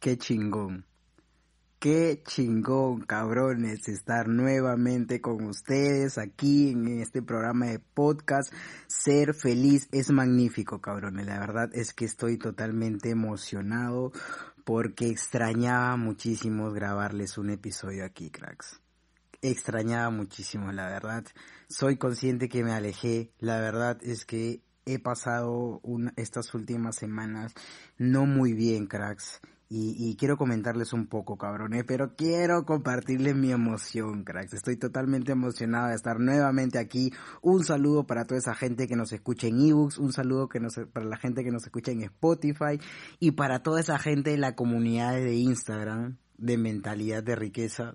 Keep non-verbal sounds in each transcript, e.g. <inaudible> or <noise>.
Qué chingón. Qué chingón, cabrones, estar nuevamente con ustedes aquí en este programa de podcast. Ser feliz es magnífico, cabrones. La verdad es que estoy totalmente emocionado porque extrañaba muchísimo grabarles un episodio aquí, cracks. Extrañaba muchísimo, la verdad. Soy consciente que me alejé. La verdad es que he pasado estas últimas semanas no muy bien, cracks y, quiero comentarles un poco, cabrones, pero quiero compartirles mi emoción, cracks. Estoy totalmente emocionado de estar nuevamente aquí. Un saludo para toda esa gente que nos escucha en ebooks, un saludo que nos, para la gente que nos escucha en Spotify y para toda esa gente de la comunidad de Instagram de mentalidad de riqueza.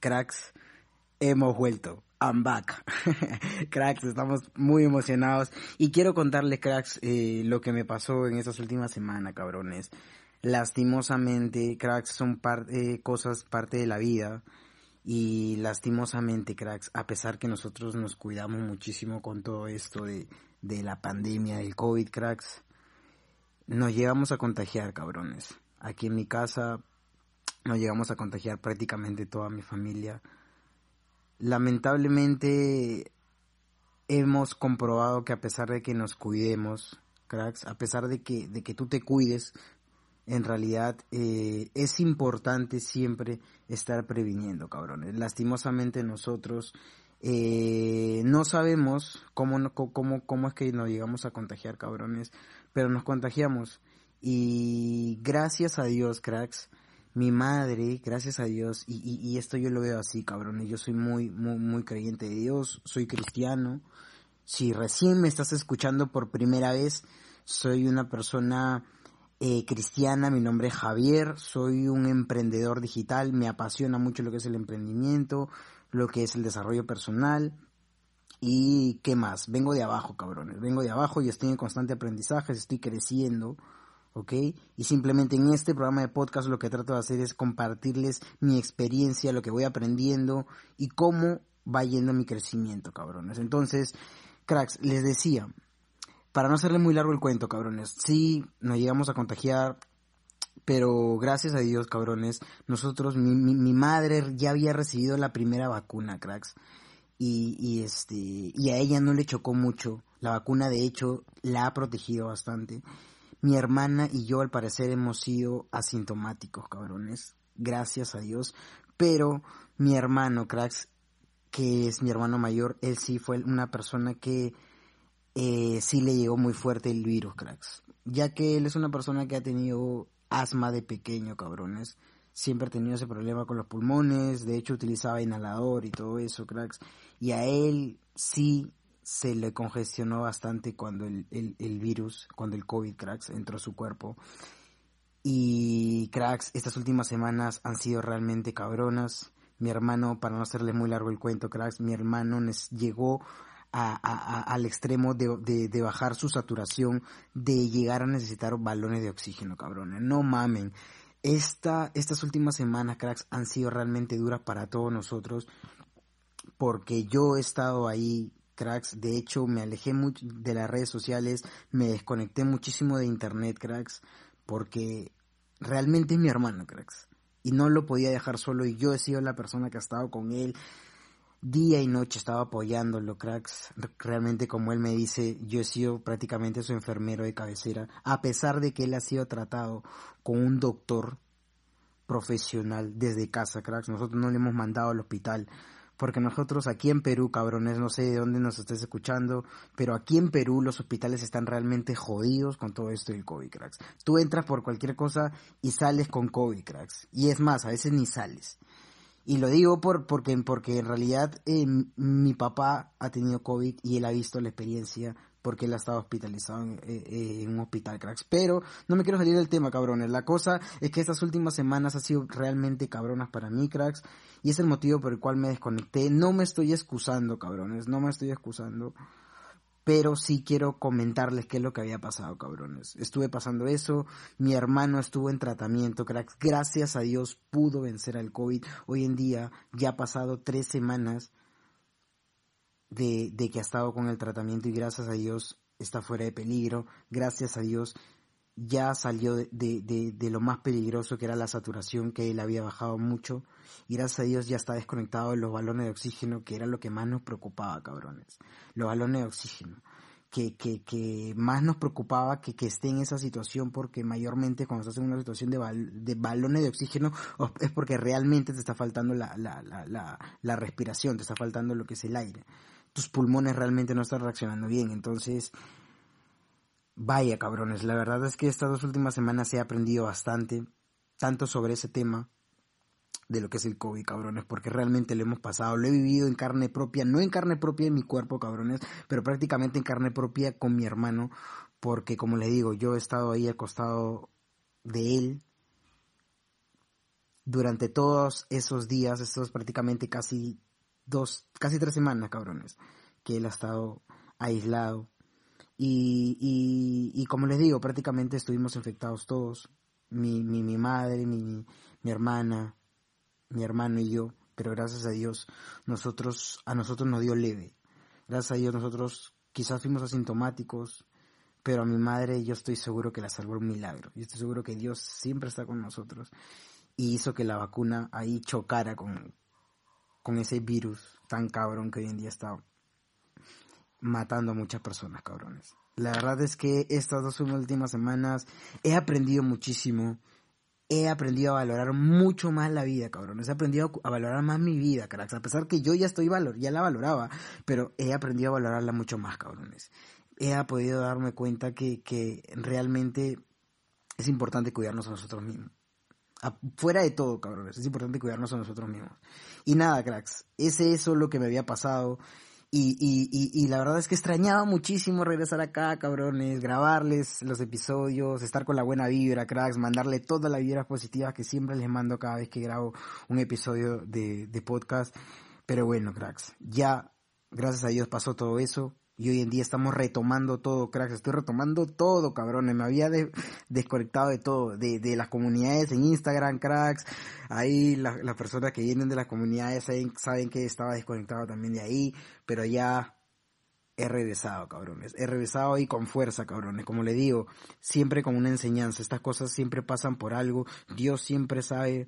Cracks, hemos vuelto. I'm back. <laughs> cracks, estamos muy emocionados. Y quiero contarles, cracks, eh, lo que me pasó en estas últimas semanas, cabrones lastimosamente, cracks, son eh, cosas parte de la vida. Y lastimosamente, cracks, a pesar que nosotros nos cuidamos muchísimo con todo esto de, de la pandemia, del COVID, cracks, nos llegamos a contagiar, cabrones. Aquí en mi casa nos llegamos a contagiar prácticamente toda mi familia. Lamentablemente hemos comprobado que a pesar de que nos cuidemos, cracks, a pesar de que, de que tú te cuides, en realidad eh, es importante siempre estar previniendo, cabrones. Lastimosamente nosotros eh, no sabemos cómo, cómo, cómo es que nos llegamos a contagiar, cabrones, pero nos contagiamos. Y gracias a Dios, cracks, mi madre, gracias a Dios, y, y, esto yo lo veo así, cabrones, yo soy muy, muy, muy creyente de Dios, soy cristiano. Si recién me estás escuchando por primera vez, soy una persona eh, cristiana, mi nombre es Javier, soy un emprendedor digital, me apasiona mucho lo que es el emprendimiento, lo que es el desarrollo personal y qué más, vengo de abajo cabrones, vengo de abajo y estoy en constante aprendizaje, estoy creciendo, ¿ok? Y simplemente en este programa de podcast lo que trato de hacer es compartirles mi experiencia, lo que voy aprendiendo y cómo va yendo mi crecimiento, cabrones. Entonces, cracks, les decía, para no hacerle muy largo el cuento, cabrones, sí, nos llegamos a contagiar, pero gracias a Dios, cabrones, nosotros, mi, mi, madre ya había recibido la primera vacuna, cracks, y, y, este, y a ella no le chocó mucho, la vacuna de hecho la ha protegido bastante. Mi hermana y yo al parecer hemos sido asintomáticos, cabrones, gracias a Dios, pero mi hermano, cracks, que es mi hermano mayor, él sí fue una persona que eh, sí le llegó muy fuerte el virus, cracks. Ya que él es una persona que ha tenido asma de pequeño, cabrones. Siempre ha tenido ese problema con los pulmones, de hecho utilizaba inhalador y todo eso, cracks. Y a él sí se le congestionó bastante cuando el, el virus, cuando el COVID, cracks, entró a su cuerpo. Y cracks, estas últimas semanas han sido realmente cabronas. Mi hermano, para no hacerle muy largo el cuento, cracks, mi hermano llegó al extremo de, de, bajar su saturación, de llegar a necesitar balones de oxígeno, cabrones. No mamen. Esta, estas últimas semanas, cracks, han sido realmente duras para todos nosotros, porque yo he estado ahí, cracks. De hecho, me alejé mucho de las redes sociales, me desconecté muchísimo de internet, cracks, porque realmente es mi hermano, cracks. Y no lo podía dejar solo y yo he sido la persona que ha estado con él día y noche estaba apoyándolo, cracks. Realmente, como él me dice, yo he sido prácticamente su enfermero de cabecera, a pesar de que él ha sido tratado con un doctor profesional desde casa, cracks. Nosotros no le hemos mandado al hospital. Porque nosotros aquí en Perú, cabrones, no sé de dónde nos estés escuchando, pero aquí en Perú los hospitales están realmente jodidos con todo esto del COVID, cracks. Tú entras por cualquier cosa y sales con COVID, cracks. Y es más, a veces ni sales. Y lo digo por, porque, porque en realidad eh, mi papá ha tenido COVID y él ha visto la experiencia porque él ha estado hospitalizado en, eh, eh, en un hospital, cracks. Pero no me quiero salir del tema, cabrones. La cosa es que estas últimas semanas han sido realmente cabronas para mí, cracks. Y es el motivo por el cual me desconecté. No me estoy excusando, cabrones. No me estoy excusando. Pero sí quiero comentarles qué es lo que había pasado, cabrones. Estuve pasando eso. Mi hermano estuvo en tratamiento, cracks. Gracias a Dios pudo vencer al COVID. Hoy en día ya ha pasado tres semanas de, de que ha estado con el tratamiento y gracias a Dios está fuera de peligro. Gracias a Dios ya salió de, de, de, lo más peligroso que era la saturación, que él había bajado mucho. Y gracias a Dios ya está desconectado de los balones de oxígeno, que era lo que más nos preocupaba, cabrones. Los balones de oxígeno. Que, que, que más nos preocupaba que, que esté en esa situación, porque mayormente cuando estás en una situación de, bal, de balones de oxígeno es porque realmente te está faltando la, la, la, la, la respiración, te está faltando lo que es el aire. Tus pulmones realmente no están reaccionando bien. Entonces, Vaya cabrones, la verdad es que estas dos últimas semanas he aprendido bastante, tanto sobre ese tema de lo que es el COVID, cabrones, porque realmente lo hemos pasado, lo he vivido en carne propia, no en carne propia en mi cuerpo, cabrones, pero prácticamente en carne propia con mi hermano, porque como les digo, yo he estado ahí al costado de él durante todos esos días, estos prácticamente casi dos, casi tres semanas, cabrones, que él ha estado aislado y, y, y como les digo, prácticamente estuvimos infectados todos. Mi, mi, mi madre, mi, mi hermana, mi hermano y yo. Pero gracias a Dios, nosotros, a nosotros nos dio leve. Gracias a Dios nosotros quizás fuimos asintomáticos, pero a mi madre yo estoy seguro que la salvó un milagro. Yo estoy seguro que Dios siempre está con nosotros y hizo que la vacuna ahí chocara con, con ese virus tan cabrón que hoy en día está matando a muchas personas, cabrones. La verdad es que estas dos últimas semanas he aprendido muchísimo. He aprendido a valorar mucho más la vida, cabrones. He aprendido a valorar más mi vida, cracks. A pesar que yo ya estoy valor, ya la valoraba, pero he aprendido a valorarla mucho más, cabrones. He podido darme cuenta que, que realmente es importante cuidarnos a nosotros mismos. Fuera de todo, cabrones, es importante cuidarnos a nosotros mismos. Y nada, cracks, ese es lo que me había pasado. Y, y, y, y, la verdad es que extrañaba muchísimo regresar acá, cabrones, grabarles los episodios, estar con la buena vibra, cracks, mandarle toda la vibra positiva que siempre les mando cada vez que grabo un episodio de, de podcast. Pero bueno, cracks, ya, gracias a Dios pasó todo eso. Y hoy en día estamos retomando todo, cracks. Estoy retomando todo, cabrones. Me había de, desconectado de todo. De, de, las comunidades en Instagram, cracks. Ahí las la personas que vienen de las comunidades saben, saben que estaba desconectado también de ahí. Pero ya he regresado, cabrones. He regresado y con fuerza, cabrones. Como le digo, siempre con una enseñanza. Estas cosas siempre pasan por algo. Dios siempre sabe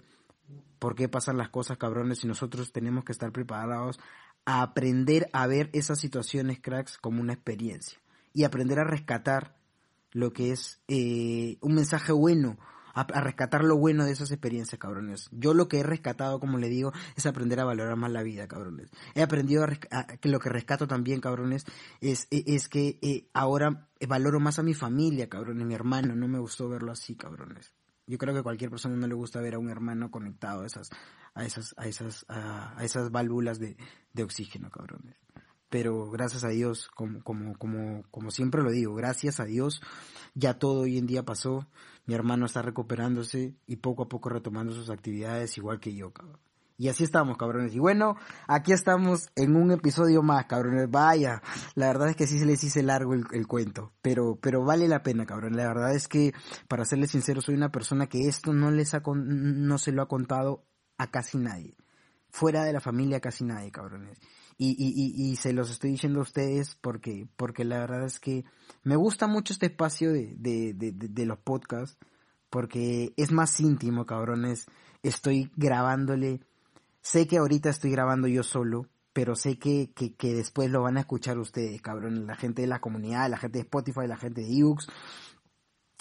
por qué pasan las cosas, cabrones. Y nosotros tenemos que estar preparados a aprender a ver esas situaciones, cracks, como una experiencia. Y aprender a rescatar lo que es eh, un mensaje bueno, a, rescatar lo bueno de esas experiencias, cabrones. Yo lo que he rescatado, como le digo, es aprender a valorar más la vida, cabrones. He aprendido a, que lo que rescato también, cabrones, es, es que eh, ahora valoro más a mi familia, cabrones, mi hermano. No me gustó verlo así, cabrones. Yo creo que a cualquier persona no le gusta ver a un hermano conectado a esas, a esas, a esas, a, a esas válvulas de, de oxígeno, cabrones. Pero gracias a Dios, como, como, como, como siempre lo digo, gracias a Dios, ya todo hoy en día pasó. Mi hermano está recuperándose y poco a poco retomando sus actividades igual que yo, cabrón. Y así estamos, cabrones. Y bueno, aquí estamos en un episodio más, cabrones. Vaya, la verdad es que sí se les hice largo el, el, cuento, pero, pero vale la pena, cabrones. La verdad es que, para serles sincero, soy una persona que esto no les ha, no se lo ha contado a casi nadie. Fuera de la familia, casi nadie, cabrones. Y, y, y, y se los estoy diciendo a ustedes porque, porque la verdad es que me gusta mucho este espacio de, de, de, de, de los podcasts, porque es más íntimo, cabrones. Estoy grabándole Sé que ahorita estoy grabando yo solo, pero sé que, que, que, después lo van a escuchar ustedes, cabrón, la gente de la comunidad, la gente de Spotify, la gente de Ux.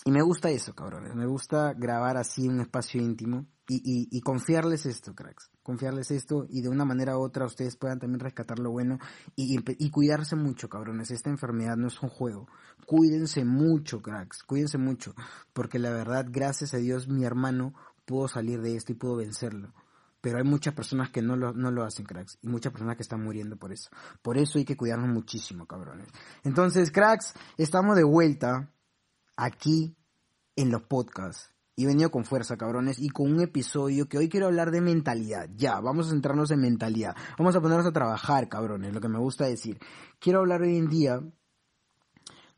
Y me gusta eso, cabrones. Me gusta grabar así un espacio íntimo y, y, y, confiarles esto, cracks. Confiarles esto y de una manera u otra ustedes puedan también rescatar lo bueno y, y, cuidarse mucho, cabrones. Esta enfermedad no es un juego. Cuídense mucho, cracks. Cuídense mucho. Porque la verdad, gracias a Dios, mi hermano pudo salir de esto y pudo vencerlo Pero hay muchas personas que no lo, no lo hacen, cracks. Y muchas personas que están muriendo por eso. Por eso hay que cuidarnos muchísimo, cabrones. Entonces, cracks, estamos de vuelta aquí en los podcasts. Y he venido con fuerza, cabrones, y con un episodio que hoy quiero hablar de mentalidad. Ya, vamos a centrarnos en mentalidad. Vamos a ponernos a trabajar, cabrones, lo que me gusta decir. Quiero hablar hoy en día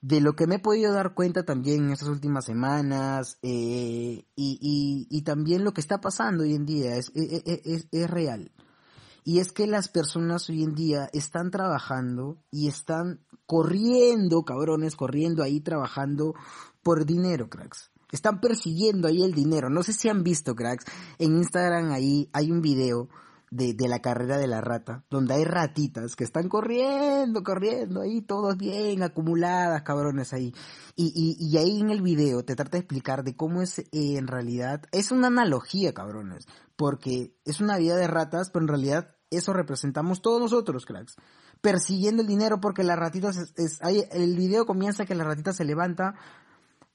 de lo que me he podido dar cuenta también en estas últimas semanas eh, y, y, también lo que está pasando hoy en día es, es, es, real. Y es que las personas hoy en día están trabajando y están corriendo, cabrones, corriendo ahí trabajando por dinero, cracks. Están persiguiendo ahí el dinero. No sé si han visto, cracks. En Instagram ahí hay un video de, de, la carrera de la rata, donde hay ratitas que están corriendo, corriendo, ahí todos bien acumuladas, cabrones ahí. Y, y, y ahí en el video te trata de explicar de cómo es eh, en realidad, es una analogía, cabrones, porque es una vida de ratas, pero en realidad eso representamos todos nosotros, cracks. Persiguiendo el dinero porque la ratita es, ahí, el video comienza que la ratita se levanta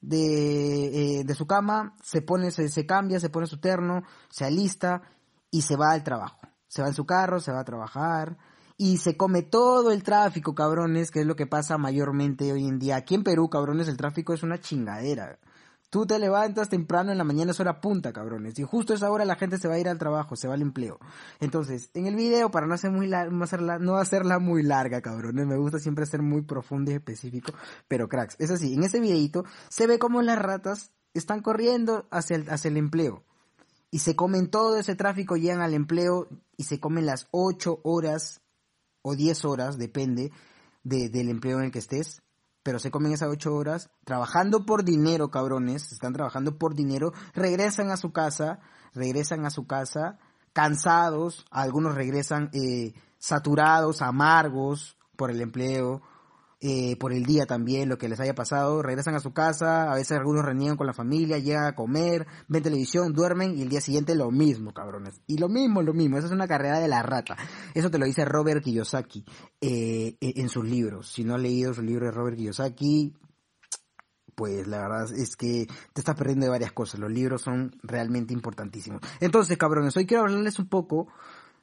de, eh, de su cama, se pone, se, se cambia, se pone su terno, se alista y se va al trabajo. Se va en su carro, se va a trabajar y se come todo el tráfico, cabrones, que es lo que pasa mayormente hoy en día. Aquí en Perú, cabrones, el tráfico es una chingadera. Tú te levantas temprano en la mañana, es hora punta, cabrones. Y justo a esa hora la gente se va a ir al trabajo, se va al empleo. Entonces, en el video, para no, hacer muy no, hacerla, no hacerla muy larga, cabrones, me gusta siempre ser muy profundo y específico. Pero cracks, es así, en ese videito se ve como las ratas están corriendo hacia el, hacia el empleo y se comen todo ese tráfico, llegan al empleo y se comen las 8 horas o 10 horas, depende del empleo en el que estés, pero se comen esas 8 horas trabajando por dinero, cabrones, están trabajando por dinero, regresan a su casa, regresan a su casa cansados, algunos regresan eh, saturados, amargos por el empleo, eh, por el día también, lo que les haya pasado, regresan a su casa, a veces algunos reniegan con la familia, llegan a comer, ven televisión, duermen y el día siguiente lo mismo, cabrones. Y lo mismo, lo mismo, esa es una carrera de la rata. Eso te lo dice Robert Kiyosaki eh, en sus libros. Si no has leído su libro de Robert Kiyosaki, pues la verdad es que te estás perdiendo de varias cosas. Los libros son realmente importantísimos. Entonces, cabrones, hoy quiero hablarles un poco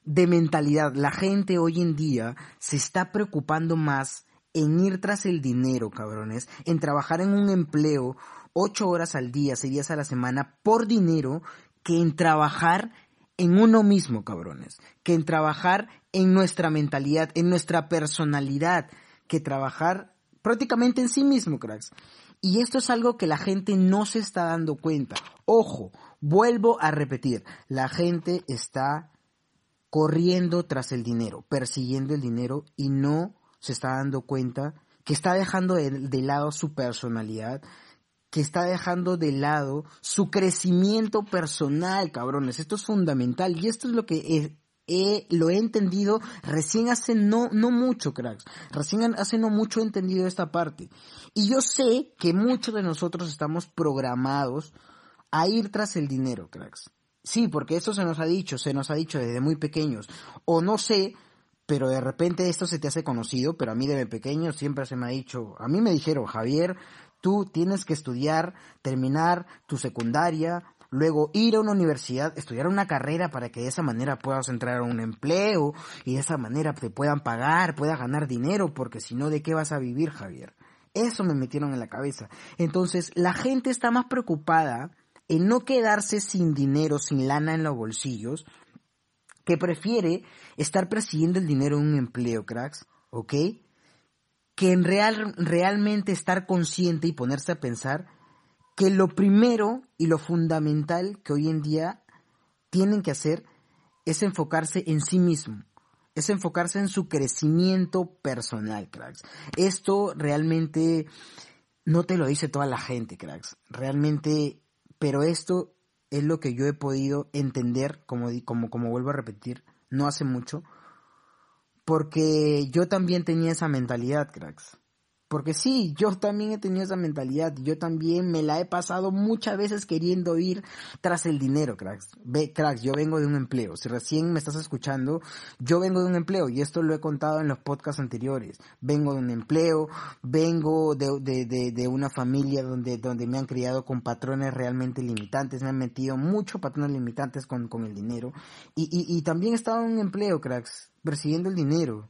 de mentalidad. La gente hoy en día se está preocupando más en ir tras el dinero, cabrones, en trabajar en un empleo ocho horas al día, seis días a la semana por dinero, que en trabajar en uno mismo, cabrones, que en trabajar en nuestra mentalidad, en nuestra personalidad, que trabajar prácticamente en sí mismo, cracks. Y esto es algo que la gente no se está dando cuenta. Ojo, vuelvo a repetir, la gente está corriendo tras el dinero, persiguiendo el dinero y no se está dando cuenta que está dejando de, lado su personalidad, que está dejando de lado su crecimiento personal, cabrones. Esto es fundamental y esto es lo que he, lo he entendido recién hace no, no mucho, cracks. Recién hace no mucho he entendido esta parte. Y yo sé que muchos de nosotros estamos programados a ir tras el dinero, cracks. Sí, porque eso se nos ha dicho, se nos ha dicho desde muy pequeños. O no sé, pero de repente esto se te hace conocido, pero a mí desde pequeño siempre se me ha dicho, a mí me dijeron, Javier, tú tienes que estudiar, terminar tu secundaria, luego ir a una universidad, estudiar una carrera para que de esa manera puedas entrar a un empleo y de esa manera te puedan pagar, puedas ganar dinero, porque si no, ¿de qué vas a vivir, Javier? Eso me metieron en la cabeza. Entonces, la gente está más preocupada en no quedarse sin dinero, sin lana en los bolsillos, que prefiere estar persiguiendo el dinero en un empleo, cracks, ¿ok? Que en real, realmente estar consciente y ponerse a pensar que lo primero y lo fundamental que hoy en día tienen que hacer es enfocarse en sí mismo, es enfocarse en su crecimiento personal, cracks. Esto realmente no te lo dice toda la gente, cracks. Realmente, pero esto es lo que yo he podido entender, como, como, como vuelvo a repetir, no hace mucho, porque yo también tenía esa mentalidad, cracks. Porque sí, yo también he tenido esa mentalidad, yo también me la he pasado muchas veces queriendo ir tras el dinero, cracks. Ve, cracks, yo vengo de un empleo, si recién me estás escuchando, yo vengo de un empleo y esto lo he contado en los podcasts anteriores. Vengo de un empleo, vengo de, una familia donde, donde me han criado con patrones realmente limitantes, me han metido muchos patrones limitantes con, con el dinero y, y, y también he estado en un empleo, cracks, persiguiendo el dinero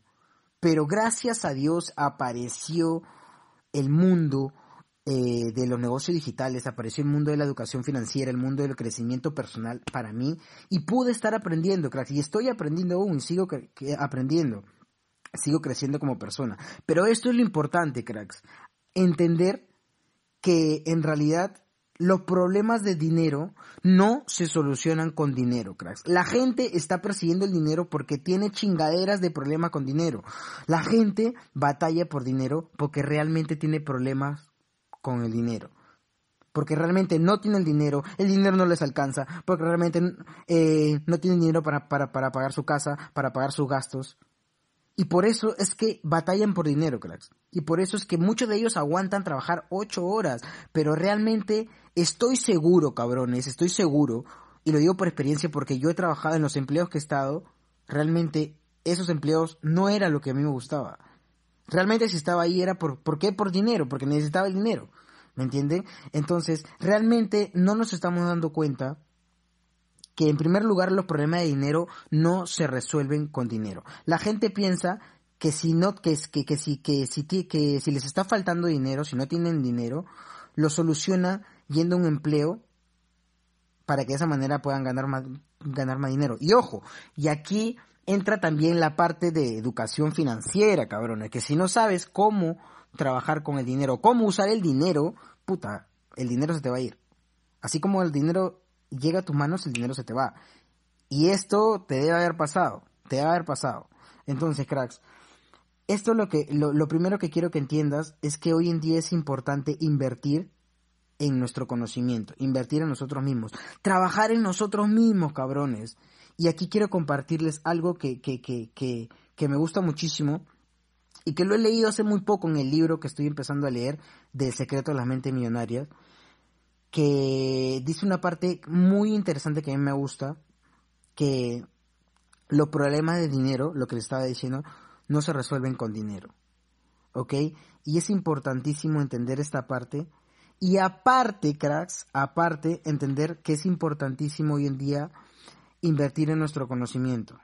pero gracias a Dios apareció el mundo eh, de los negocios digitales, apareció el mundo de la educación financiera, el mundo del crecimiento personal para mí y pude estar aprendiendo, cracks, y estoy aprendiendo aún, sigo aprendiendo, sigo creciendo como persona. Pero esto es lo importante, cracks, entender que en realidad los problemas de dinero no se solucionan con dinero, cracks. La gente está persiguiendo el dinero porque tiene chingaderas de problema con dinero. La gente batalla por dinero porque realmente tiene problemas con el dinero. Porque realmente no tiene el dinero, el dinero no les alcanza, porque realmente eh, no tienen dinero para, para, para pagar su casa, para pagar sus gastos. Y por eso es que batallan por dinero, cracks. Y por eso es que muchos de ellos aguantan trabajar ocho horas. Pero realmente estoy seguro, cabrones, estoy seguro. Y lo digo por experiencia porque yo he trabajado en los empleos que he estado. Realmente esos empleos no era lo que a mí me gustaba. Realmente si estaba ahí era por, ¿por qué? Por dinero, porque necesitaba el dinero. ¿Me entienden? Entonces, realmente no nos estamos dando cuenta que en primer lugar los problemas de dinero no se resuelven con dinero. La gente piensa que si no que que, que si que si que si les está faltando dinero, si no tienen dinero, lo soluciona yendo a un empleo para que de esa manera puedan ganar más ganar más dinero. Y ojo, y aquí entra también la parte de educación financiera, cabrones, que si no sabes cómo trabajar con el dinero, cómo usar el dinero, puta, el dinero se te va a ir. Así como el dinero llega a tus manos, el dinero se te va. Y esto te debe haber pasado, te debe haber pasado. Entonces, cracks, esto lo que lo, lo primero que quiero que entiendas es que hoy en día es importante invertir en nuestro conocimiento, invertir en nosotros mismos, trabajar en nosotros mismos, cabrones. Y aquí quiero compartirles algo que, que, que, que, me gusta muchísimo y que lo he leído hace muy poco en el libro que estoy empezando a leer de secreto de la mente millonaria que dice una parte muy interesante que a mí me gusta, que los problemas de dinero, lo que le estaba diciendo, no se resuelven con dinero. ¿Ok? Y es importantísimo entender esta parte. Y aparte, cracks, aparte, entender que es importantísimo hoy en día invertir en nuestro conocimiento.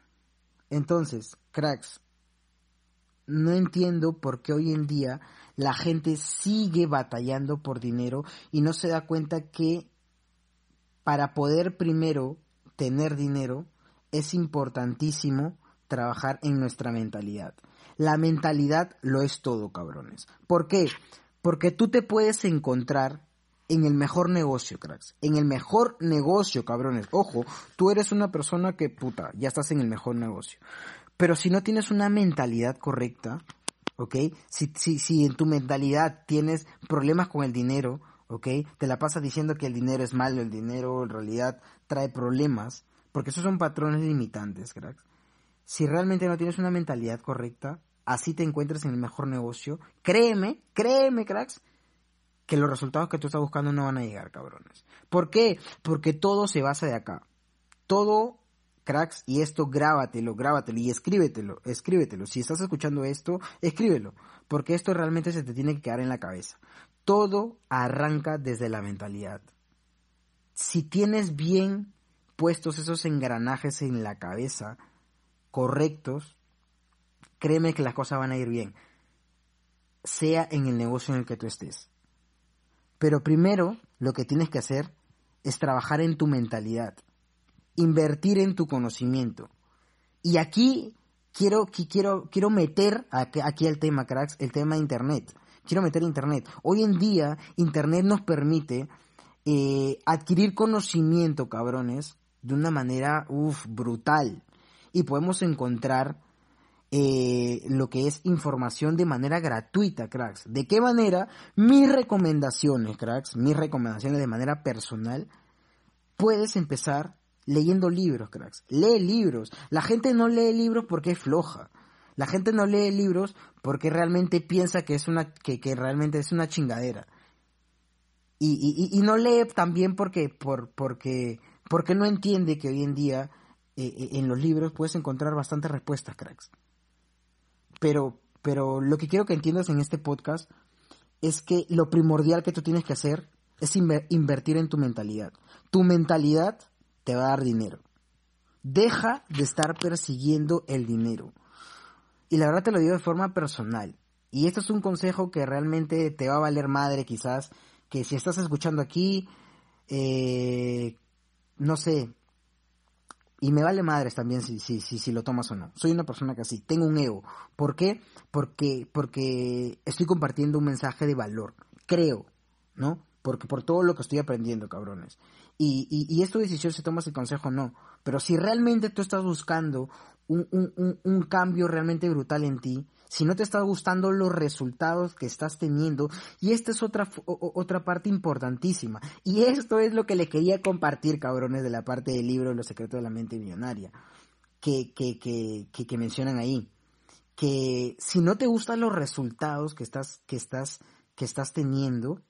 Entonces, cracks, no entiendo por qué hoy en día la gente sigue batallando por dinero y no se da cuenta que para poder primero tener dinero es importantísimo trabajar en nuestra mentalidad. La mentalidad lo es todo, cabrones. ¿Por qué? Porque tú te puedes encontrar en el mejor negocio, cracks. En el mejor negocio, cabrones. Ojo, tú eres una persona que, puta, ya estás en el mejor negocio. Pero si no tienes una mentalidad correcta, ¿ok? Si, si, si en tu mentalidad tienes problemas con el dinero, ¿ok? Te la pasas diciendo que el dinero es malo, el dinero en realidad trae problemas, porque esos son patrones limitantes, cracks. Si realmente no tienes una mentalidad correcta, así te encuentres en el mejor negocio, créeme, créeme, cracks, que los resultados que tú estás buscando no van a llegar, cabrones. ¿Por qué? Porque todo se basa de acá. Todo cracks, y esto grábatelo, grábatelo y escríbetelo, escríbetelo. Si estás escuchando esto, escríbelo, porque esto realmente se te tiene que quedar en la cabeza. Todo arranca desde la mentalidad. Si tienes bien puestos esos engranajes en la cabeza, correctos, créeme que las cosas van a ir bien, sea en el negocio en el que tú estés. Pero primero, lo que tienes que hacer es trabajar en tu mentalidad invertir en tu conocimiento. Y aquí quiero, quiero, quiero meter aquí el tema, cracks, el tema de Internet. Quiero meter Internet. Hoy en día, Internet nos permite eh, adquirir conocimiento, cabrones, de una manera, brutal. Y podemos encontrar eh, lo que es información de manera gratuita, cracks. ¿De qué manera? Mis recomendaciones, cracks, mis recomendaciones de manera personal, puedes empezar leyendo libros, cracks. Lee libros. La gente no lee libros porque es floja. La gente no lee libros porque realmente piensa que es una, que, que realmente es una chingadera. Y, y, y no lee también porque, por, porque, porque no entiende que hoy en día eh, eh, en los libros puedes encontrar bastantes respuestas, cracks. Pero, pero lo que quiero que entiendas en este podcast es que lo primordial que tú tienes que hacer es invertir en tu mentalidad. Tu mentalidad te va a dar dinero. Deja de estar persiguiendo el dinero. Y la verdad te lo digo de forma personal. Y esto es un consejo que realmente te va a valer madre quizás, que si estás escuchando aquí, eh, no sé, y me vale madres también si, si, si, si lo tomas o no. Soy una persona que así, tengo un ego. ¿Por qué? Porque, porque estoy compartiendo un mensaje de valor. Creo, ¿no? Porque por todo lo que estoy aprendiendo, cabrones. Y, y, es tu decisión si tomas el consejo o no. Pero si realmente tú estás buscando un, un, un cambio realmente brutal en ti, si no te están gustando los resultados que estás teniendo. Y esta es otra, otra parte importantísima. Y esto es lo que le quería compartir, cabrones, de la parte del libro Los secretos de la mente millonaria, que, que, que, que, mencionan ahí. Que si no te gustan los resultados que estás, que estás, que estás teniendo,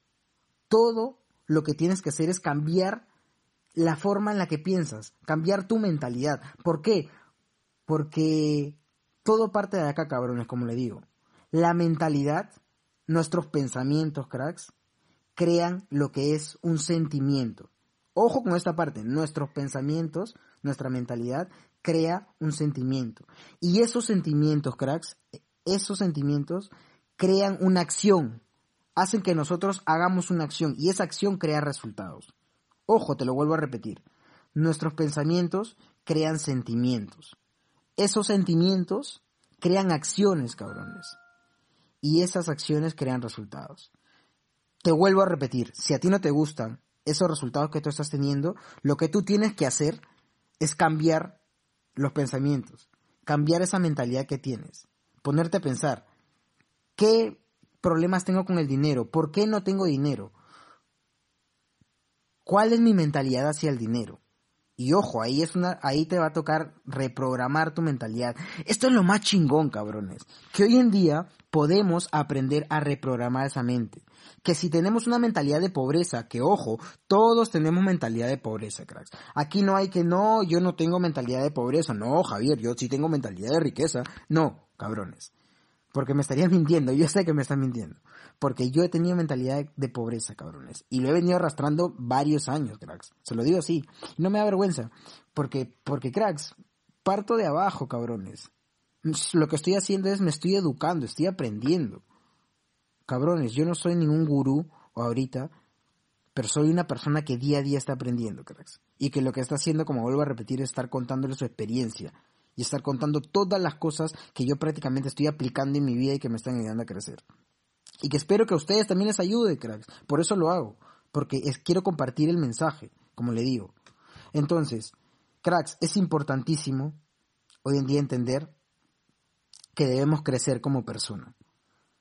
todo lo que tienes que hacer es cambiar la forma en la que piensas, cambiar tu mentalidad. ¿Por qué? Porque todo parte de acá, cabrones, como le digo. La mentalidad, nuestros pensamientos, cracks, crean lo que es un sentimiento. Ojo con esta parte, nuestros pensamientos, nuestra mentalidad crea un sentimiento. Y esos sentimientos, cracks, esos sentimientos crean una acción, hacen que nosotros hagamos una acción y esa acción crea resultados. Ojo, te lo vuelvo a repetir. Nuestros pensamientos crean sentimientos esos sentimientos crean acciones, cabrones. Y esas acciones crean resultados. Te vuelvo a repetir, si a ti no te gustan esos resultados que tú estás teniendo, lo que tú tienes que hacer es cambiar los pensamientos, cambiar esa mentalidad que tienes, ponerte a pensar, ¿qué problemas tengo con el dinero? ¿Por qué no tengo dinero? ¿Cuál es mi mentalidad hacia el dinero? Y ojo, ahí es una, ahí te va a tocar reprogramar tu mentalidad. Esto es lo más chingón, cabrones. Que hoy en día podemos aprender a reprogramar esa mente. Que si tenemos una mentalidad de pobreza, que ojo, todos tenemos mentalidad de pobreza, cracks. Aquí no hay que no, yo no tengo mentalidad de pobreza. No, Javier, yo sí tengo mentalidad de riqueza. No, cabrones. Porque me estarías <laughs> mintiendo, yo sé que me están mintiendo. Porque yo he tenido mentalidad de, pobreza, cabrones. Y lo he venido arrastrando varios años, cracks. Se lo digo así. no me da vergüenza. Porque, porque, cracks, parto de abajo, cabrones. Lo que estoy haciendo es me estoy educando, estoy aprendiendo. Cabrones, yo no soy ningún gurú ahorita, pero soy una persona que día a día está aprendiendo, cracks. Y que lo que está haciendo, como vuelvo a repetir, es estar contándole su experiencia y estar contando todas las cosas que yo prácticamente estoy aplicando en mi vida y que me están ayudando a crecer. Y que espero que a ustedes también les ayude, cracks. Por eso lo hago. Porque quiero compartir el mensaje, como le digo. Entonces, cracks, es importantísimo hoy en día entender que debemos crecer como persona.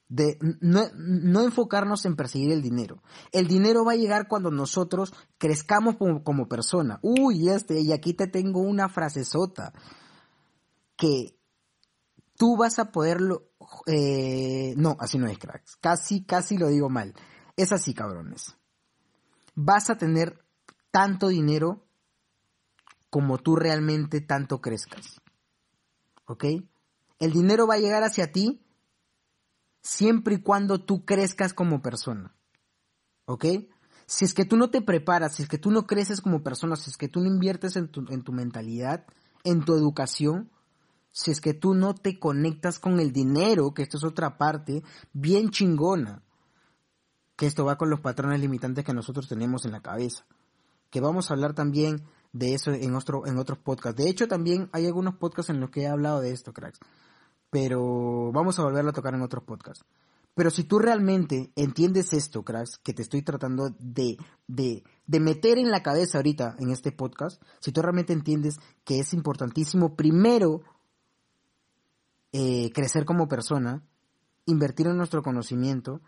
De no, no, enfocarnos en perseguir el dinero. El dinero va a llegar cuando nosotros crezcamos como, como persona. Uy, este, y aquí te tengo una frasezota que tú vas a poderlo... Eh, no, así no es, cracks. Casi, casi lo digo mal. Es así, cabrones. Vas a tener tanto dinero como tú realmente tanto crezcas. ¿Ok? El dinero va a llegar hacia ti siempre y cuando tú crezcas como persona. ¿Ok? Si es que tú no te preparas, si es que tú no creces como persona, si es que tú no inviertes en tu, en tu mentalidad, en tu educación, si es que tú no te conectas con el dinero, que esto es otra parte bien chingona, que esto va con los patrones limitantes que nosotros tenemos en la cabeza, que vamos a hablar también de eso en, otro, en otros podcasts. De hecho, también hay algunos podcasts en los que he hablado de esto, cracks, pero vamos a volverlo a tocar en otros podcasts. Pero si tú realmente entiendes esto, cracks, que te estoy tratando de, de, de meter en la cabeza ahorita en este podcast, si tú realmente entiendes que es importantísimo primero eh, crecer como persona, invertir en nuestro conocimiento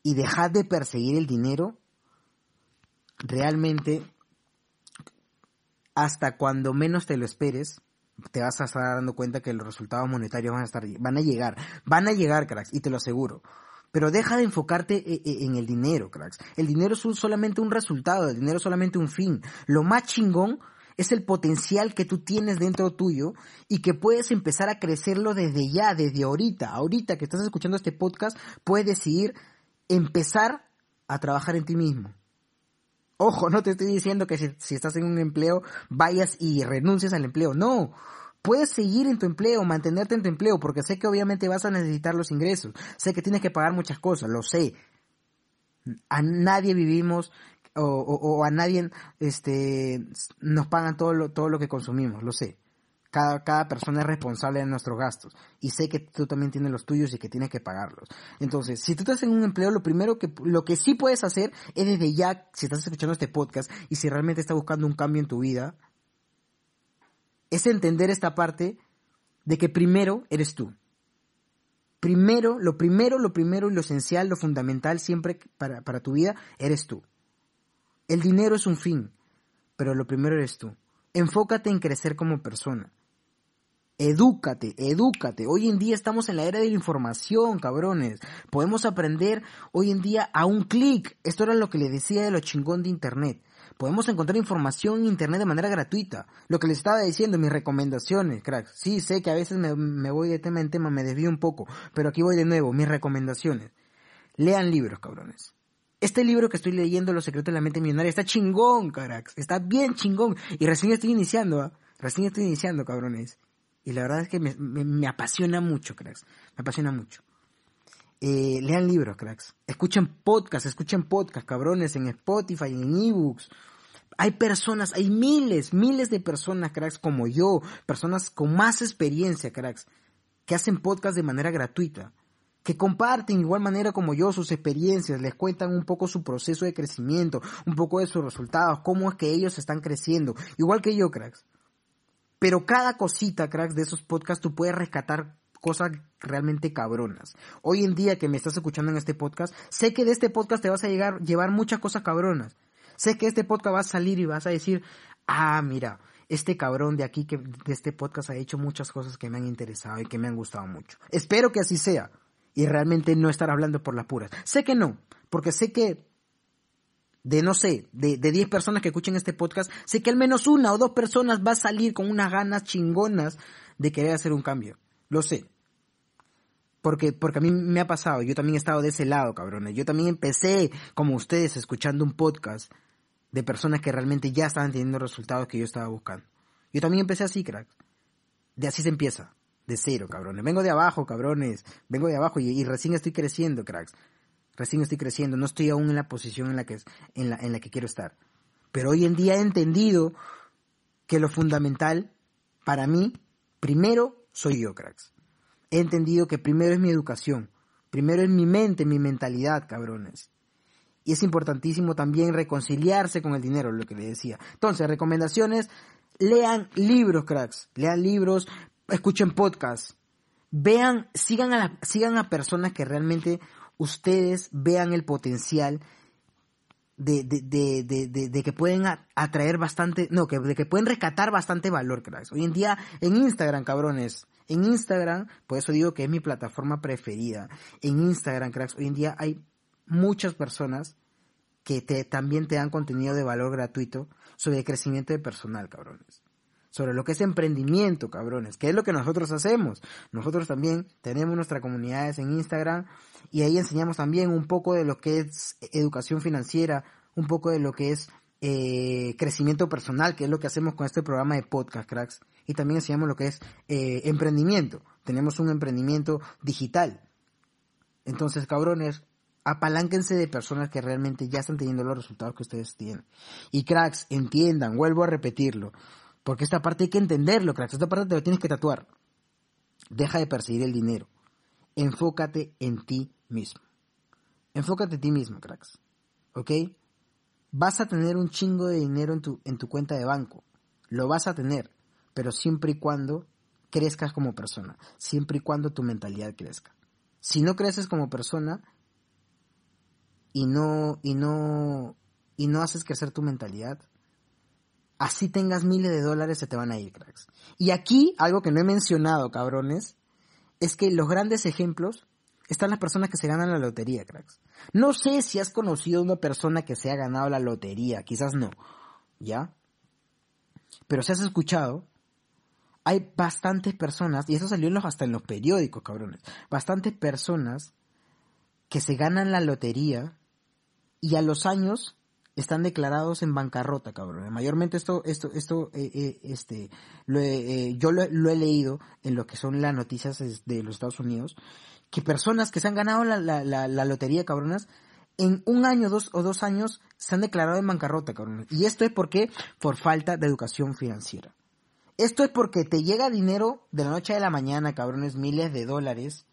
y dejar de perseguir el dinero, realmente hasta cuando menos te lo esperes, te vas a estar dando cuenta que los resultados monetarios van a estar, van a llegar, van a llegar, cracks, y te lo aseguro. Pero deja de enfocarte e, e, en el dinero, cracks. El dinero es solamente un resultado, el dinero es solamente un fin. Lo más chingón es el potencial que tú tienes dentro tuyo y que puedes empezar a crecerlo desde ya, desde ahorita. Ahorita que estás escuchando este podcast, puedes decidir empezar a trabajar en ti mismo. Ojo, no te estoy diciendo que si, estás en un empleo vayas y renuncies al empleo. No, puedes seguir en tu empleo, mantenerte en tu empleo, porque sé que obviamente vas a necesitar los ingresos. Sé que tienes que pagar muchas cosas, lo sé. A nadie vivimos o, a nadie este, nos pagan todo lo, todo lo que consumimos, lo sé. Cada, cada persona es responsable de nuestros gastos. Y sé que tú también tienes los tuyos y que tienes que pagarlos. Entonces, si tú estás en un empleo, lo primero que, lo que sí puedes hacer es desde ya, si estás escuchando este podcast y si realmente estás buscando un cambio en tu vida, es entender esta parte de que primero eres tú. Primero, lo primero, lo primero y lo esencial, lo fundamental siempre para, para tu vida, eres tú. El dinero es un fin, pero lo primero eres tú. Enfócate en crecer como persona. Edúcate, edúcate. Hoy en día estamos en la era de la información, cabrones. Podemos aprender hoy en día a un clic. Esto era lo que le decía de lo chingón de Internet. Podemos encontrar información en Internet de manera gratuita. Lo que les estaba diciendo, mis recomendaciones, cracks. Sí, sé que a veces me, me voy de tema en tema, me desvío un poco, pero aquí voy de nuevo, mis recomendaciones. Lean libros, cabrones. Este libro que estoy leyendo, Los secretos de la mente millonaria, está chingón, cracks. Está bien chingón. Y recién estoy iniciando, ¿ah? Recién estoy iniciando, cabrones. Y la verdad es que me, apasiona mucho, cracks. Me apasiona mucho. Eh, lean libros, cracks. Escuchen podcast, escuchen podcast, cabrones, en Spotify, en ebooks. Hay personas, hay miles, miles de personas, cracks, como yo, personas con más experiencia, cracks, que hacen podcast de manera gratuita, que comparten igual manera como yo sus experiencias, les cuentan un poco su proceso de crecimiento, un poco de sus resultados, cómo es que ellos están creciendo, igual que yo, cracks. Pero cada cosita, cracks, de esos podcasts tú puedes rescatar cosas realmente cabronas. Hoy en día que me estás escuchando en este podcast, sé que de este podcast te vas a llegar, llevar muchas cosas cabronas. Sé que este podcast va a salir y vas a decir, ah, mira, este cabrón de aquí que de este podcast ha hecho muchas cosas que me han interesado y que me han gustado mucho. Espero que así sea y realmente no estar hablando por las puras. Sé que no, porque sé que de no sé, de, de 10 personas que escuchen este podcast, sé que al menos una o dos personas va a salir con unas ganas chingonas de querer hacer un cambio. Lo sé. Porque, porque a mí me ha pasado, yo también he estado de ese lado, cabrones. Yo también empecé, como ustedes, escuchando un podcast de personas que realmente ya estaban teniendo resultados que yo estaba buscando. Yo también empecé así, crack. De así se empieza. De cero, cabrones. Vengo de abajo, cabrones. Vengo de abajo y, recién estoy creciendo, cracks recién estoy creciendo, no estoy aún en la posición en la que, en la, en la que quiero estar. Pero hoy en día he entendido que lo fundamental para mí, primero soy yo, cracks. He entendido que primero es mi educación, primero es mi mente, mi mentalidad, cabrones. Y es importantísimo también reconciliarse con el dinero, lo que le decía. Entonces, recomendaciones, lean libros, cracks. Lean libros, escuchen podcasts. Vean, sigan a, la, sigan a personas que realmente ustedes vean el potencial de, de, que pueden atraer bastante, no, que, de que pueden rescatar bastante valor, cracks. Hoy en día en Instagram, cabrones, en Instagram, por eso digo que es mi plataforma preferida. En Instagram, cracks, hoy en día hay muchas personas que te, también te dan contenido de valor gratuito sobre crecimiento de personal, cabrones sobre lo que es emprendimiento, cabrones, que es lo que nosotros hacemos. Nosotros también tenemos nuestras comunidades en Instagram y ahí enseñamos también un poco de lo que es educación financiera, un poco de lo que es eh, crecimiento personal, que es lo que hacemos con este programa de podcast, cracks. Y también enseñamos lo que es eh, emprendimiento. Tenemos un emprendimiento digital. Entonces, cabrones, apalánquense de personas que realmente ya están teniendo los resultados que ustedes tienen. Y cracks, entiendan, vuelvo a repetirlo. Porque esta parte hay que entenderlo, cracks. Esta parte te lo tienes que tatuar. Deja de perseguir el dinero. Enfócate en ti mismo. Enfócate en ti mismo, cracks. ¿Ok? Vas a tener un chingo de dinero en tu, en tu cuenta de banco. Lo vas a tener. Pero siempre y cuando crezcas como persona. Siempre y cuando tu mentalidad crezca. Si no creces como persona y no, y no, y no haces crecer tu mentalidad, así tengas miles de dólares, se te van a ir, cracks. Y aquí, algo que no he mencionado, cabrones, es que los grandes ejemplos están las personas que se ganan la lotería, cracks. No sé si has conocido a una persona que se ha ganado la lotería, quizás no, ¿ya? Pero si has escuchado, hay bastantes personas, y eso salió en los, hasta en los periódicos, cabrones, bastantes personas que se ganan la lotería y a los años están declarados en bancarrota, cabrón. Mayormente esto, esto, esto, eh, eh, este, lo eh, yo lo, he leído en lo que son las noticias de los Estados Unidos, que personas que se han ganado la, la, la, lotería, cabronas, en un año dos o dos años se han declarado en bancarrota, cabrón. Y esto es porque por falta de educación financiera. Esto es porque te llega dinero de la noche a la mañana, cabrones, miles de dólares,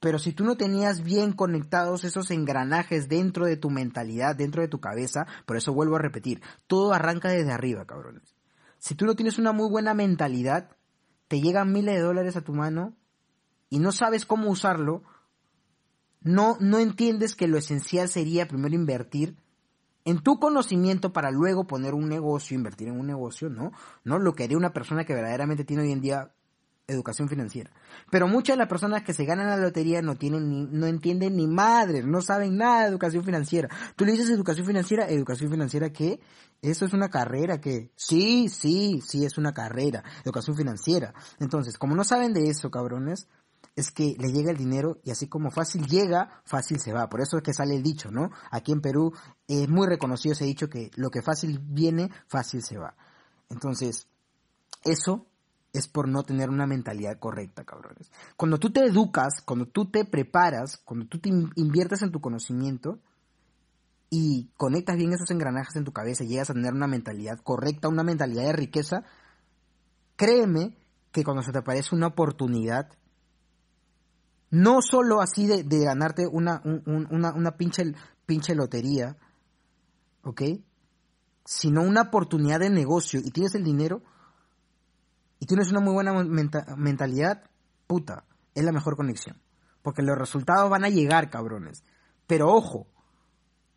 pero si tú no tenías bien conectados esos engranajes dentro de tu mentalidad, dentro de tu cabeza, por eso vuelvo a repetir, todo arranca desde arriba, cabrones. Si tú no tienes una muy buena mentalidad, te llegan miles de dólares a tu mano y no sabes cómo usarlo, no, no entiendes que lo esencial sería primero invertir en tu conocimiento para luego poner un negocio, invertir en un negocio, ¿no? ¿No? Lo que haría una persona que verdaderamente tiene hoy en día educación financiera. Pero muchas de las personas que se ganan la lotería no tienen ni, no entienden ni madre, no saben nada de educación financiera. Tú le dices educación financiera, educación financiera ¿qué? Eso es una carrera que sí, sí, sí es una carrera, educación financiera. Entonces, como no saben de eso, cabrones, es que le llega el dinero y así como fácil llega, fácil se va. Por eso es que sale el dicho, ¿no? Aquí en Perú es muy reconocido ese dicho que lo que fácil viene, fácil se va. Entonces, eso es por no tener una mentalidad correcta, cabrones. Cuando tú te educas, cuando tú te preparas, cuando tú te inviertes en tu conocimiento y conectas bien esos engranajes en tu cabeza y llegas a tener una mentalidad correcta, una mentalidad de riqueza, créeme que cuando se te aparece una oportunidad, no solo así de, ganarte una, una, una pinche, pinche lotería, ¿ok? Sino una oportunidad de negocio y tienes el dinero, y tienes una muy buena mentalidad, puta, es la mejor conexión. Porque los resultados van a llegar, cabrones. Pero ojo,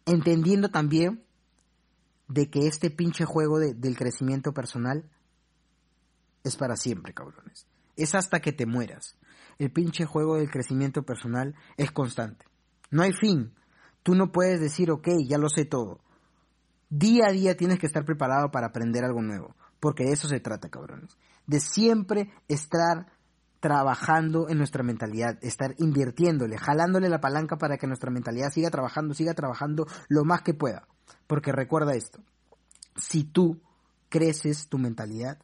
entendiendo también de que este pinche juego del crecimiento personal es para siempre, cabrones. Es hasta que te mueras. El pinche juego del crecimiento personal es constante. No hay fin. Tú no puedes decir, ok, ya lo sé todo. Día a día tienes que estar preparado para aprender algo nuevo. Porque de eso se trata, cabrones de siempre estar trabajando en nuestra mentalidad, estar invirtiéndole, jalándole la palanca para que nuestra mentalidad siga trabajando, siga trabajando lo más que pueda. Porque recuerda esto, si tú creces tu mentalidad,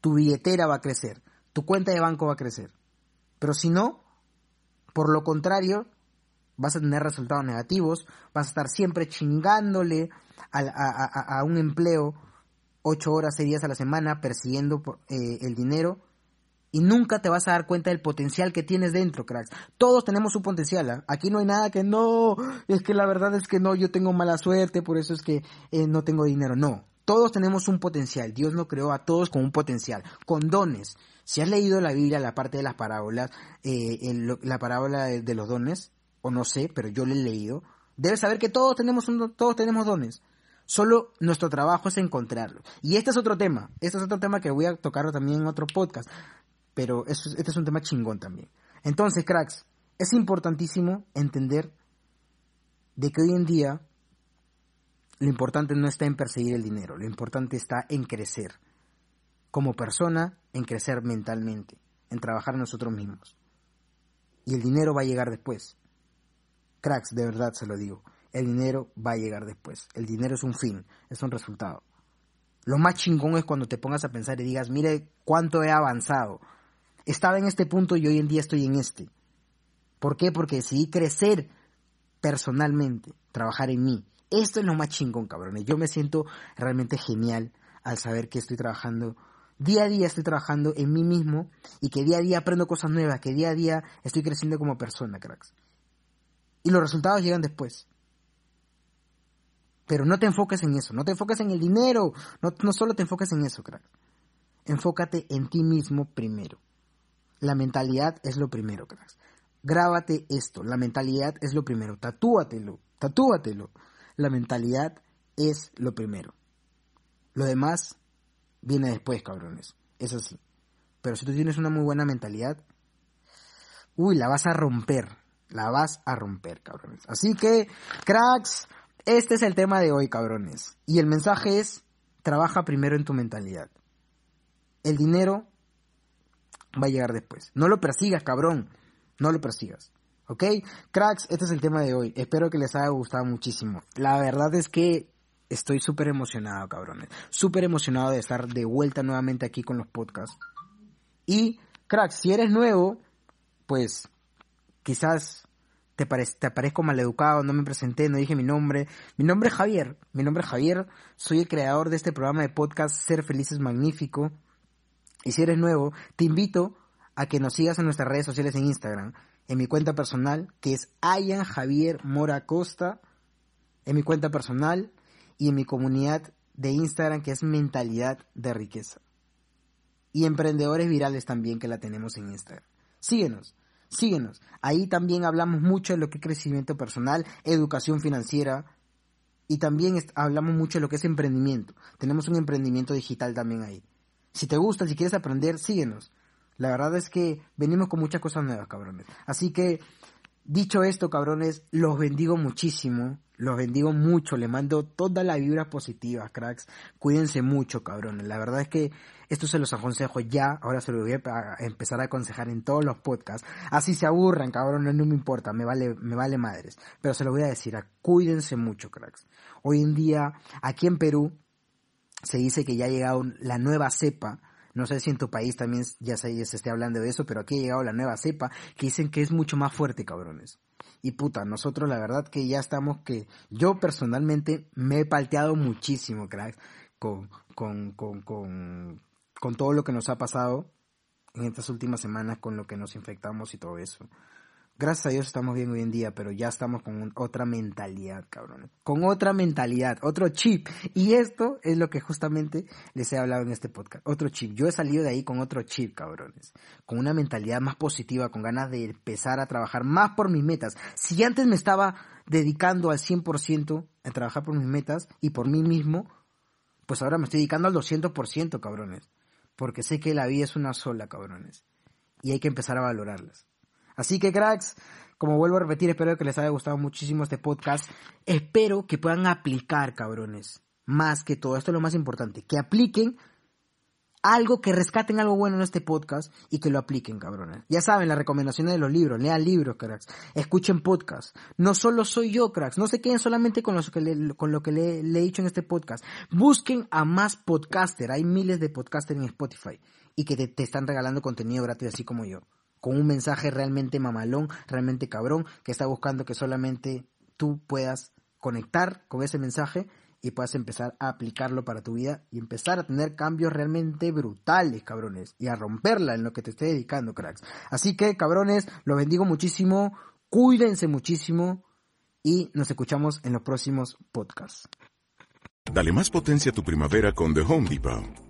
tu billetera va a crecer, tu cuenta de banco va a crecer. Pero si no, por lo contrario, vas a tener resultados negativos, vas a estar siempre chingándole a, a un empleo ocho horas, seis días a la semana persiguiendo eh, el dinero y nunca te vas a dar cuenta del potencial que tienes dentro, cracks. Todos tenemos un potencial. ¿ah? Aquí no hay nada que no, es que la verdad es que no, yo tengo mala suerte, por eso es que eh, no tengo dinero. No, todos tenemos un potencial. Dios nos creó a todos con un potencial, con dones. Si has leído la Biblia, la parte de las parábolas, eh, la parábola de, los dones, o no sé, pero yo lo he leído, debes saber que todos tenemos, un, todos tenemos dones. Solo nuestro trabajo es encontrarlo. Y este es otro tema. Este es otro tema que voy a tocar también en otro podcast. Pero este es un tema chingón también. Entonces, cracks, es importantísimo entender de que hoy en día lo importante no está en perseguir el dinero, lo importante está en crecer como persona, en crecer mentalmente, en trabajar nosotros mismos. Y el dinero va a llegar después. Cracks, de verdad se lo digo el dinero va a llegar después. El dinero es un fin, es un resultado. Lo más chingón es cuando te pongas a pensar y digas, mire cuánto he avanzado. Estaba en este punto y hoy en día estoy en este. ¿Por qué? Porque decidí crecer personalmente, trabajar en mí. Esto es lo más chingón, cabrones. Yo me siento realmente genial al saber que estoy trabajando, día a día estoy trabajando en mí mismo y que día a día aprendo cosas nuevas, que día a día estoy creciendo como persona, cracks. Y los resultados llegan después. Pero no te enfoques en eso, no te enfoques en el dinero, no, no solo te enfoques en eso, crack. Enfócate en ti mismo primero. La mentalidad es lo primero, crack. Grábate esto, la mentalidad es lo primero, tatúatelo, tatúatelo. La mentalidad es lo primero. Lo demás viene después, cabrones. Es así. Pero si tú tienes una muy buena mentalidad, uy, la vas a romper. La vas a romper, cabrones. Así que, cracks, este es el tema de hoy, cabrones. Y el mensaje es, trabaja primero en tu mentalidad. El dinero va a llegar después. No lo persigas, cabrón. No lo persigas. ¿Ok? Cracks, este es el tema de hoy. Espero que les haya gustado muchísimo. La verdad es que estoy súper emocionado, cabrones. Súper emocionado de estar de vuelta nuevamente aquí con los podcasts. Y, cracks, si eres nuevo, pues quizás te, te parezco maleducado, no me presenté, no dije mi nombre. Mi nombre es Javier. Mi nombre es Javier. Soy el creador de este programa de podcast Ser Feliz es Magnífico. Y si eres nuevo, te invito a que nos sigas en nuestras redes sociales en Instagram en mi cuenta personal, que es Ayan Javier Mora Costa, en mi cuenta personal y en mi comunidad de Instagram, que es Mentalidad de Riqueza. Y emprendedores virales también, que la tenemos en Instagram. Síguenos, síguenos. Ahí también hablamos mucho de lo que es crecimiento personal, educación financiera, y también hablamos mucho de lo que es emprendimiento. Tenemos un emprendimiento digital también ahí. Si te gusta, si quieres aprender, síguenos. La verdad es que venimos con muchas cosas nuevas, cabrones. Así que, dicho esto, cabrones, los bendigo muchísimo. Los bendigo mucho. Le mando todas las vibras positivas, cracks. Cuídense mucho, cabrones. La verdad es que esto se los aconsejo ya. Ahora se lo voy a empezar a aconsejar en todos los podcasts. Así se aburran, cabrones. No me importa. Me vale, me vale madres. Pero se lo voy a decir. Cuídense mucho, cracks. Hoy en día, aquí en Perú, se dice que ya ha llegado la nueva cepa no sé si en tu país también ya se, esté hablando de eso, pero aquí ha llegado la nueva cepa que dicen que es mucho más fuerte, cabrones. Y puta, nosotros la verdad que ya estamos que yo personalmente me he palteado muchísimo, cracks, con, con, con, con, con todo lo que nos ha pasado en estas últimas semanas, con lo que nos infectamos y todo eso. Gracias a Dios estamos bien hoy en día, pero ya estamos con otra mentalidad, cabrones. Con otra mentalidad, otro chip. Y esto es lo que justamente les he hablado en este podcast. Otro chip. Yo he salido de ahí con otro chip, cabrones. Con una mentalidad más positiva, con ganas de empezar a trabajar más por mis metas. Si antes me estaba dedicando al 100% a trabajar por mis metas y por mí mismo, pues ahora me estoy dedicando al 200%, cabrones. Porque sé que la vida es una sola, cabrones. Y hay que empezar a valorarlas. Así que cracks, como vuelvo a repetir, espero que les haya gustado muchísimo este podcast. Espero que puedan aplicar, cabrones. Más que todo, esto es lo más importante, que apliquen algo, que rescaten algo bueno en este podcast y que lo apliquen, cabrones. Ya saben, las recomendaciones de los libros, lean libros, cracks, escuchen podcasts. No solo soy yo, cracks, no se queden solamente con, que con lo que le, he dicho en este podcast. Busquen a más podcaster, hay miles de podcasters en Spotify y que te están regalando contenido gratis así como yo con un mensaje realmente mamalón, realmente cabrón, que está buscando que solamente tú puedas conectar con ese mensaje y puedas empezar a aplicarlo para tu vida y empezar a tener cambios realmente brutales, cabrones, y a romperla en lo que te esté dedicando, cracks. Así que, cabrones, los bendigo muchísimo, cuídense muchísimo y nos escuchamos en los próximos podcasts. Dale más potencia a tu primavera con The Home Depot.